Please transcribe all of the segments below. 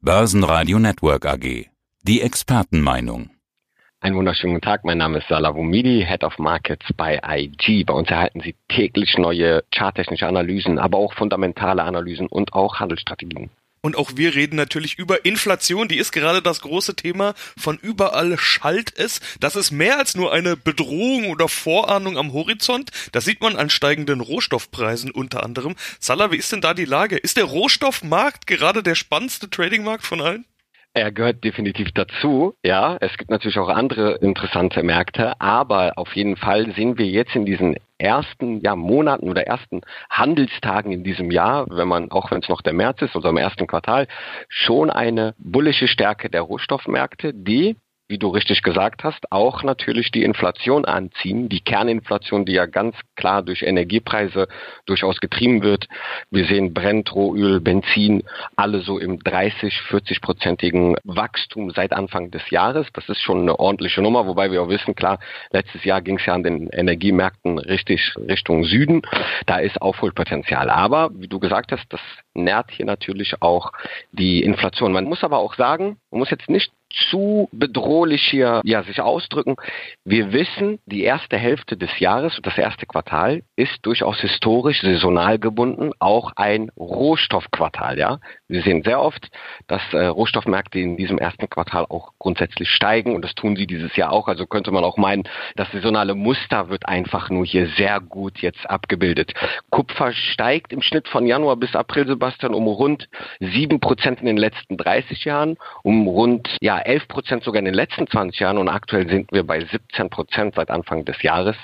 Börsenradio Network AG. Die Expertenmeinung. Einen wunderschönen guten Tag, mein Name ist Salah Wumidi, Head of Markets bei IG. Bei uns erhalten Sie täglich neue charttechnische Analysen, aber auch fundamentale Analysen und auch Handelsstrategien. Und auch wir reden natürlich über Inflation, die ist gerade das große Thema. Von überall schallt es. Das ist mehr als nur eine Bedrohung oder Vorahnung am Horizont. Das sieht man an steigenden Rohstoffpreisen unter anderem. Salah, wie ist denn da die Lage? Ist der Rohstoffmarkt gerade der spannendste Tradingmarkt von allen? Er gehört definitiv dazu, ja. Es gibt natürlich auch andere interessante Märkte, aber auf jeden Fall sehen wir jetzt in diesen ersten ja, Monaten oder ersten Handelstagen in diesem Jahr, wenn man, auch wenn es noch der März ist, also im ersten Quartal, schon eine bullische Stärke der Rohstoffmärkte, die wie du richtig gesagt hast, auch natürlich die Inflation anziehen, die Kerninflation, die ja ganz klar durch Energiepreise durchaus getrieben wird. Wir sehen Brent, Rohöl, Benzin, alle so im 30, 40-prozentigen Wachstum seit Anfang des Jahres. Das ist schon eine ordentliche Nummer, wobei wir auch wissen, klar, letztes Jahr ging es ja an den Energiemärkten richtig Richtung Süden. Da ist Aufholpotenzial. Aber, wie du gesagt hast, das nährt hier natürlich auch die Inflation. Man muss aber auch sagen, man muss jetzt nicht zu bedrohlich hier ja, sich ausdrücken. Wir wissen, die erste Hälfte des Jahres, das erste Quartal, ist durchaus historisch saisonal gebunden, auch ein Rohstoffquartal. Ja, wir sehen sehr oft, dass äh, Rohstoffmärkte in diesem ersten Quartal auch grundsätzlich steigen und das tun sie dieses Jahr auch. Also könnte man auch meinen, das saisonale Muster wird einfach nur hier sehr gut jetzt abgebildet. Kupfer steigt im Schnitt von Januar bis April, Sebastian, um rund sieben Prozent in den letzten 30 Jahren, um rund ja 11 Prozent sogar in den letzten 20 Jahren und aktuell sind wir bei 17 Prozent seit Anfang des Jahres.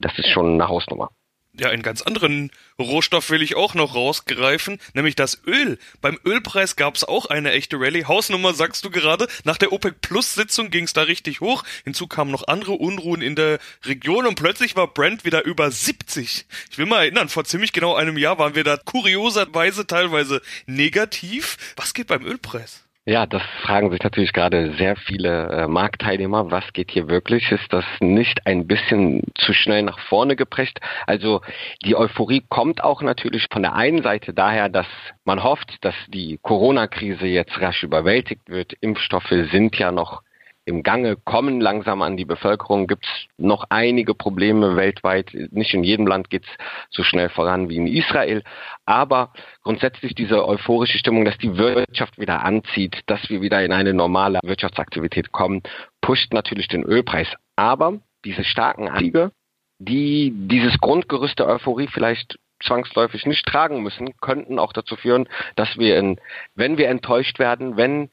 Das ist schon eine Hausnummer. Ja, einen ganz anderen Rohstoff will ich auch noch rausgreifen, nämlich das Öl. Beim Ölpreis gab es auch eine echte Rallye. Hausnummer sagst du gerade. Nach der OPEC Plus Sitzung ging es da richtig hoch. Hinzu kamen noch andere Unruhen in der Region und plötzlich war Brent wieder über 70. Ich will mal erinnern, vor ziemlich genau einem Jahr waren wir da kurioserweise teilweise negativ. Was geht beim Ölpreis? Ja, das fragen sich natürlich gerade sehr viele äh, Marktteilnehmer. Was geht hier wirklich? Ist das nicht ein bisschen zu schnell nach vorne geprescht? Also die Euphorie kommt auch natürlich von der einen Seite daher, dass man hofft, dass die Corona-Krise jetzt rasch überwältigt wird. Impfstoffe sind ja noch im Gange kommen langsam an die Bevölkerung. Gibt es noch einige Probleme weltweit. Nicht in jedem Land geht es so schnell voran wie in Israel. Aber grundsätzlich diese euphorische Stimmung, dass die Wirtschaft wieder anzieht, dass wir wieder in eine normale Wirtschaftsaktivität kommen, pusht natürlich den Ölpreis. Aber diese starken Anstiege, die dieses Grundgerüst der Euphorie vielleicht zwangsläufig nicht tragen müssen, könnten auch dazu führen, dass wir, in, wenn wir enttäuscht werden, wenn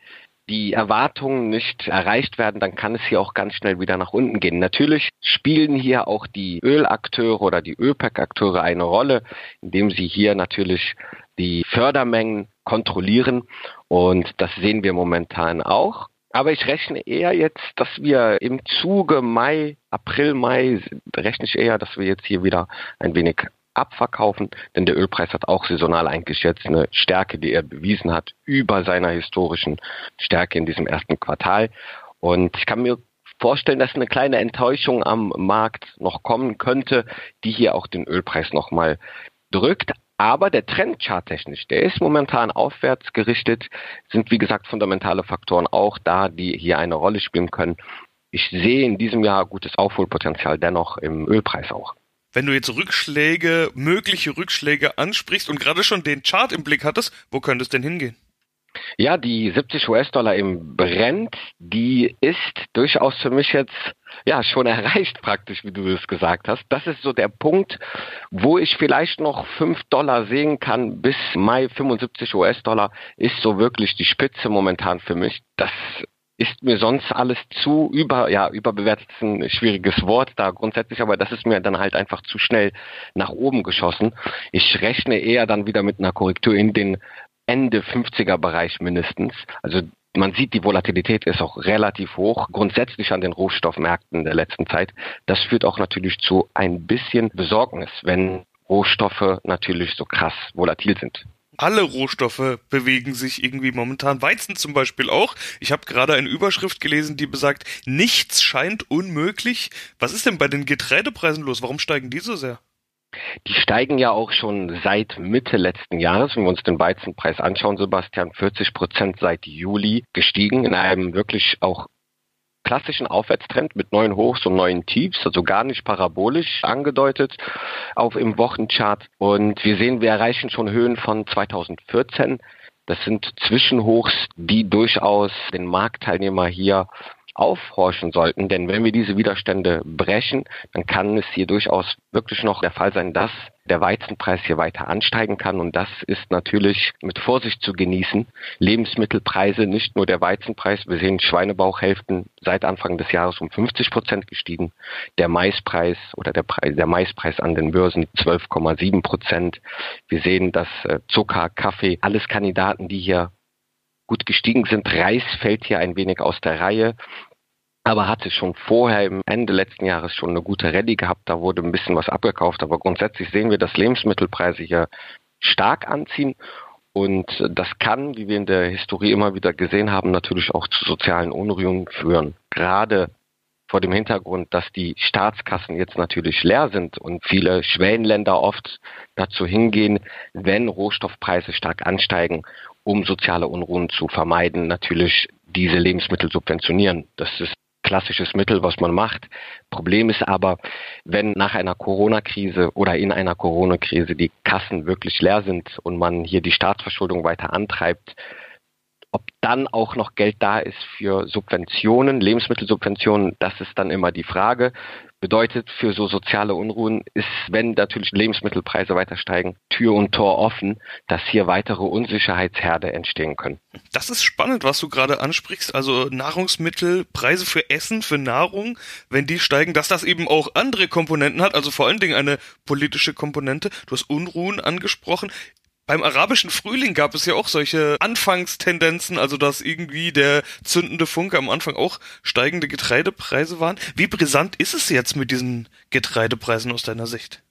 die Erwartungen nicht erreicht werden, dann kann es hier auch ganz schnell wieder nach unten gehen. Natürlich spielen hier auch die Ölakteure oder die ÖPEC-Akteure eine Rolle, indem sie hier natürlich die Fördermengen kontrollieren und das sehen wir momentan auch. Aber ich rechne eher jetzt, dass wir im Zuge Mai, April, Mai, rechne ich eher, dass wir jetzt hier wieder ein wenig abverkaufen, denn der Ölpreis hat auch saisonal eingeschätzt eine Stärke, die er bewiesen hat, über seiner historischen Stärke in diesem ersten Quartal. Und ich kann mir vorstellen, dass eine kleine Enttäuschung am Markt noch kommen könnte, die hier auch den Ölpreis nochmal drückt. Aber der Trend charttechnisch, der ist momentan aufwärts gerichtet, sind wie gesagt fundamentale Faktoren auch da, die hier eine Rolle spielen können. Ich sehe in diesem Jahr gutes Aufholpotenzial dennoch im Ölpreis auch. Wenn du jetzt Rückschläge, mögliche Rückschläge ansprichst und gerade schon den Chart im Blick hattest, wo könnte es denn hingehen? Ja, die 70 US-Dollar im Brent, die ist durchaus für mich jetzt ja schon erreicht praktisch, wie du es gesagt hast. Das ist so der Punkt, wo ich vielleicht noch 5 Dollar sehen kann bis Mai 75 US-Dollar ist so wirklich die Spitze momentan für mich. Das ist mir sonst alles zu über, ja, überbewertet ist ein schwieriges Wort da grundsätzlich, aber das ist mir dann halt einfach zu schnell nach oben geschossen. Ich rechne eher dann wieder mit einer Korrektur in den Ende 50er Bereich mindestens. Also man sieht, die Volatilität ist auch relativ hoch, grundsätzlich an den Rohstoffmärkten der letzten Zeit. Das führt auch natürlich zu ein bisschen Besorgnis, wenn Rohstoffe natürlich so krass volatil sind alle Rohstoffe bewegen sich irgendwie momentan. Weizen zum Beispiel auch. Ich habe gerade eine Überschrift gelesen, die besagt, nichts scheint unmöglich. Was ist denn bei den Getreidepreisen los? Warum steigen die so sehr? Die steigen ja auch schon seit Mitte letzten Jahres. Wenn wir uns den Weizenpreis anschauen, Sebastian, 40 Prozent seit Juli gestiegen in einem wirklich auch klassischen Aufwärtstrend mit neuen Hochs und neuen Tiefs, also gar nicht parabolisch angedeutet auf im Wochenchart. Und wir sehen, wir erreichen schon Höhen von 2014. Das sind Zwischenhochs, die durchaus den Marktteilnehmer hier aufhorchen sollten. Denn wenn wir diese Widerstände brechen, dann kann es hier durchaus wirklich noch der Fall sein, dass der Weizenpreis hier weiter ansteigen kann. Und das ist natürlich mit Vorsicht zu genießen. Lebensmittelpreise, nicht nur der Weizenpreis. Wir sehen Schweinebauchhälften seit Anfang des Jahres um 50 Prozent gestiegen. Der Maispreis oder der, Preis, der Maispreis an den Börsen 12,7 Prozent. Wir sehen, dass äh, Zucker, Kaffee, alles Kandidaten, die hier gut gestiegen sind. Reis fällt hier ein wenig aus der Reihe aber hatte schon vorher im Ende letzten Jahres schon eine gute Rallye gehabt. Da wurde ein bisschen was abgekauft. Aber grundsätzlich sehen wir, dass Lebensmittelpreise hier stark anziehen. Und das kann, wie wir in der Historie immer wieder gesehen haben, natürlich auch zu sozialen Unruhen führen. Gerade vor dem Hintergrund, dass die Staatskassen jetzt natürlich leer sind und viele Schwellenländer oft dazu hingehen, wenn Rohstoffpreise stark ansteigen, um soziale Unruhen zu vermeiden, natürlich diese Lebensmittel subventionieren. Das ist klassisches Mittel, was man macht. Problem ist aber, wenn nach einer Corona-Krise oder in einer Corona-Krise die Kassen wirklich leer sind und man hier die Staatsverschuldung weiter antreibt, ob dann auch noch Geld da ist für Subventionen, Lebensmittelsubventionen, das ist dann immer die Frage. Bedeutet für so soziale Unruhen ist, wenn natürlich Lebensmittelpreise weiter steigen, Tür und Tor offen, dass hier weitere Unsicherheitsherde entstehen können. Das ist spannend, was du gerade ansprichst. Also Nahrungsmittel, Preise für Essen, für Nahrung, wenn die steigen, dass das eben auch andere Komponenten hat, also vor allen Dingen eine politische Komponente. Du hast Unruhen angesprochen. Beim arabischen Frühling gab es ja auch solche Anfangstendenzen, also dass irgendwie der zündende Funke am Anfang auch steigende Getreidepreise waren. Wie brisant ist es jetzt mit diesen Getreidepreisen aus deiner Sicht?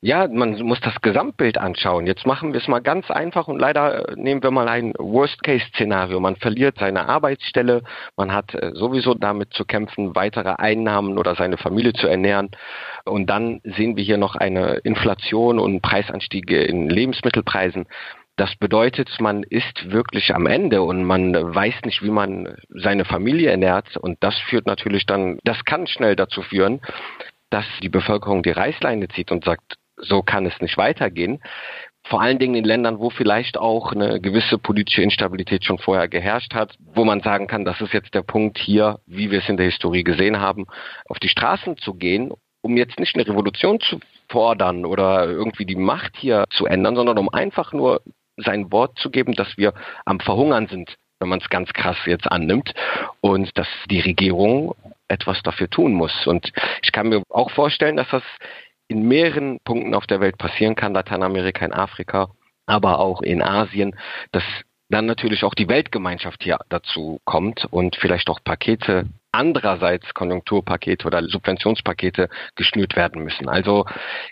Ja, man muss das Gesamtbild anschauen. Jetzt machen wir es mal ganz einfach und leider äh, nehmen wir mal ein Worst-Case-Szenario. Man verliert seine Arbeitsstelle, man hat äh, sowieso damit zu kämpfen, weitere Einnahmen oder seine Familie zu ernähren. Und dann sehen wir hier noch eine Inflation und Preisanstiege in Lebensmittelpreisen. Das bedeutet, man ist wirklich am Ende und man weiß nicht, wie man seine Familie ernährt. Und das führt natürlich dann, das kann schnell dazu führen, dass die Bevölkerung die Reißleine zieht und sagt, so kann es nicht weitergehen. Vor allen Dingen in Ländern, wo vielleicht auch eine gewisse politische Instabilität schon vorher geherrscht hat, wo man sagen kann, das ist jetzt der Punkt hier, wie wir es in der Historie gesehen haben, auf die Straßen zu gehen, um jetzt nicht eine Revolution zu fordern oder irgendwie die Macht hier zu ändern, sondern um einfach nur sein Wort zu geben, dass wir am Verhungern sind, wenn man es ganz krass jetzt annimmt und dass die Regierung etwas dafür tun muss. Und ich kann mir auch vorstellen, dass das in mehreren Punkten auf der Welt passieren kann, Lateinamerika, in Afrika, aber auch in Asien, dass dann natürlich auch die Weltgemeinschaft hier dazu kommt und vielleicht auch Pakete andererseits Konjunkturpakete oder Subventionspakete geschnürt werden müssen. Also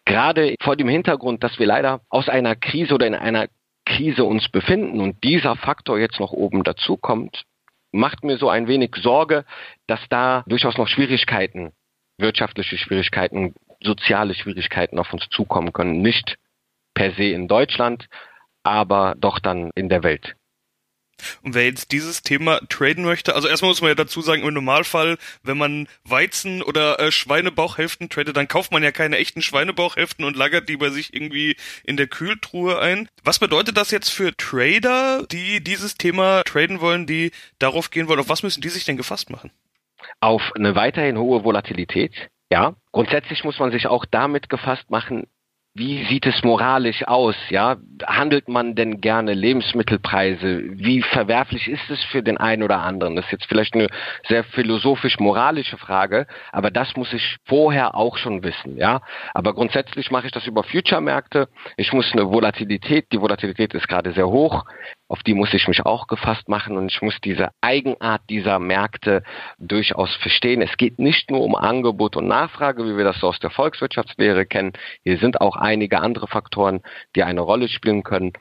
gerade vor dem Hintergrund, dass wir leider aus einer Krise oder in einer Krise uns befinden und dieser Faktor jetzt noch oben dazu kommt, macht mir so ein wenig Sorge, dass da durchaus noch Schwierigkeiten, wirtschaftliche Schwierigkeiten, soziale Schwierigkeiten auf uns zukommen können. Nicht per se in Deutschland, aber doch dann in der Welt. Und wer jetzt dieses Thema traden möchte, also erstmal muss man ja dazu sagen, im Normalfall, wenn man Weizen oder äh, Schweinebauchhälften tradet, dann kauft man ja keine echten Schweinebauchhälften und lagert die bei sich irgendwie in der Kühltruhe ein. Was bedeutet das jetzt für Trader, die dieses Thema traden wollen, die darauf gehen wollen? Auf was müssen die sich denn gefasst machen? Auf eine weiterhin hohe Volatilität. Ja, grundsätzlich muss man sich auch damit gefasst machen, wie sieht es moralisch aus? Ja, handelt man denn gerne Lebensmittelpreise? Wie verwerflich ist es für den einen oder anderen? Das ist jetzt vielleicht eine sehr philosophisch-moralische Frage, aber das muss ich vorher auch schon wissen. Ja, aber grundsätzlich mache ich das über Future-Märkte. Ich muss eine Volatilität, die Volatilität ist gerade sehr hoch auf die muss ich mich auch gefasst machen und ich muss diese Eigenart dieser Märkte durchaus verstehen. Es geht nicht nur um Angebot und Nachfrage, wie wir das so aus der Volkswirtschaftslehre kennen. Hier sind auch einige andere Faktoren, die eine Rolle spielen können.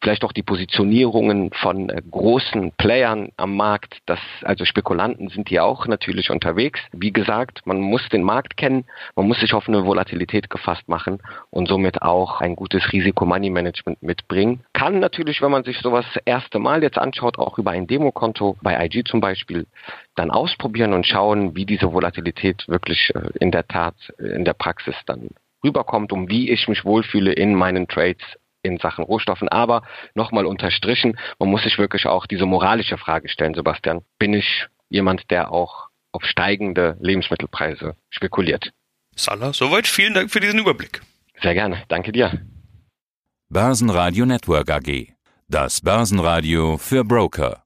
Vielleicht auch die Positionierungen von äh, großen Playern am Markt. Das, also Spekulanten sind hier auch natürlich unterwegs. Wie gesagt, man muss den Markt kennen, man muss sich auf eine Volatilität gefasst machen und somit auch ein gutes Risiko-Money-Management mitbringen. Kann natürlich, wenn man sich sowas erste Mal jetzt anschaut, auch über ein Demokonto bei IG zum Beispiel, dann ausprobieren und schauen, wie diese Volatilität wirklich äh, in der Tat in der Praxis dann rüberkommt und wie ich mich wohlfühle in meinen Trades in Sachen Rohstoffen. Aber nochmal unterstrichen, man muss sich wirklich auch diese moralische Frage stellen, Sebastian. Bin ich jemand, der auch auf steigende Lebensmittelpreise spekuliert? Salah, soweit vielen Dank für diesen Überblick. Sehr gerne, danke dir. Börsenradio Network AG. Das Börsenradio für Broker.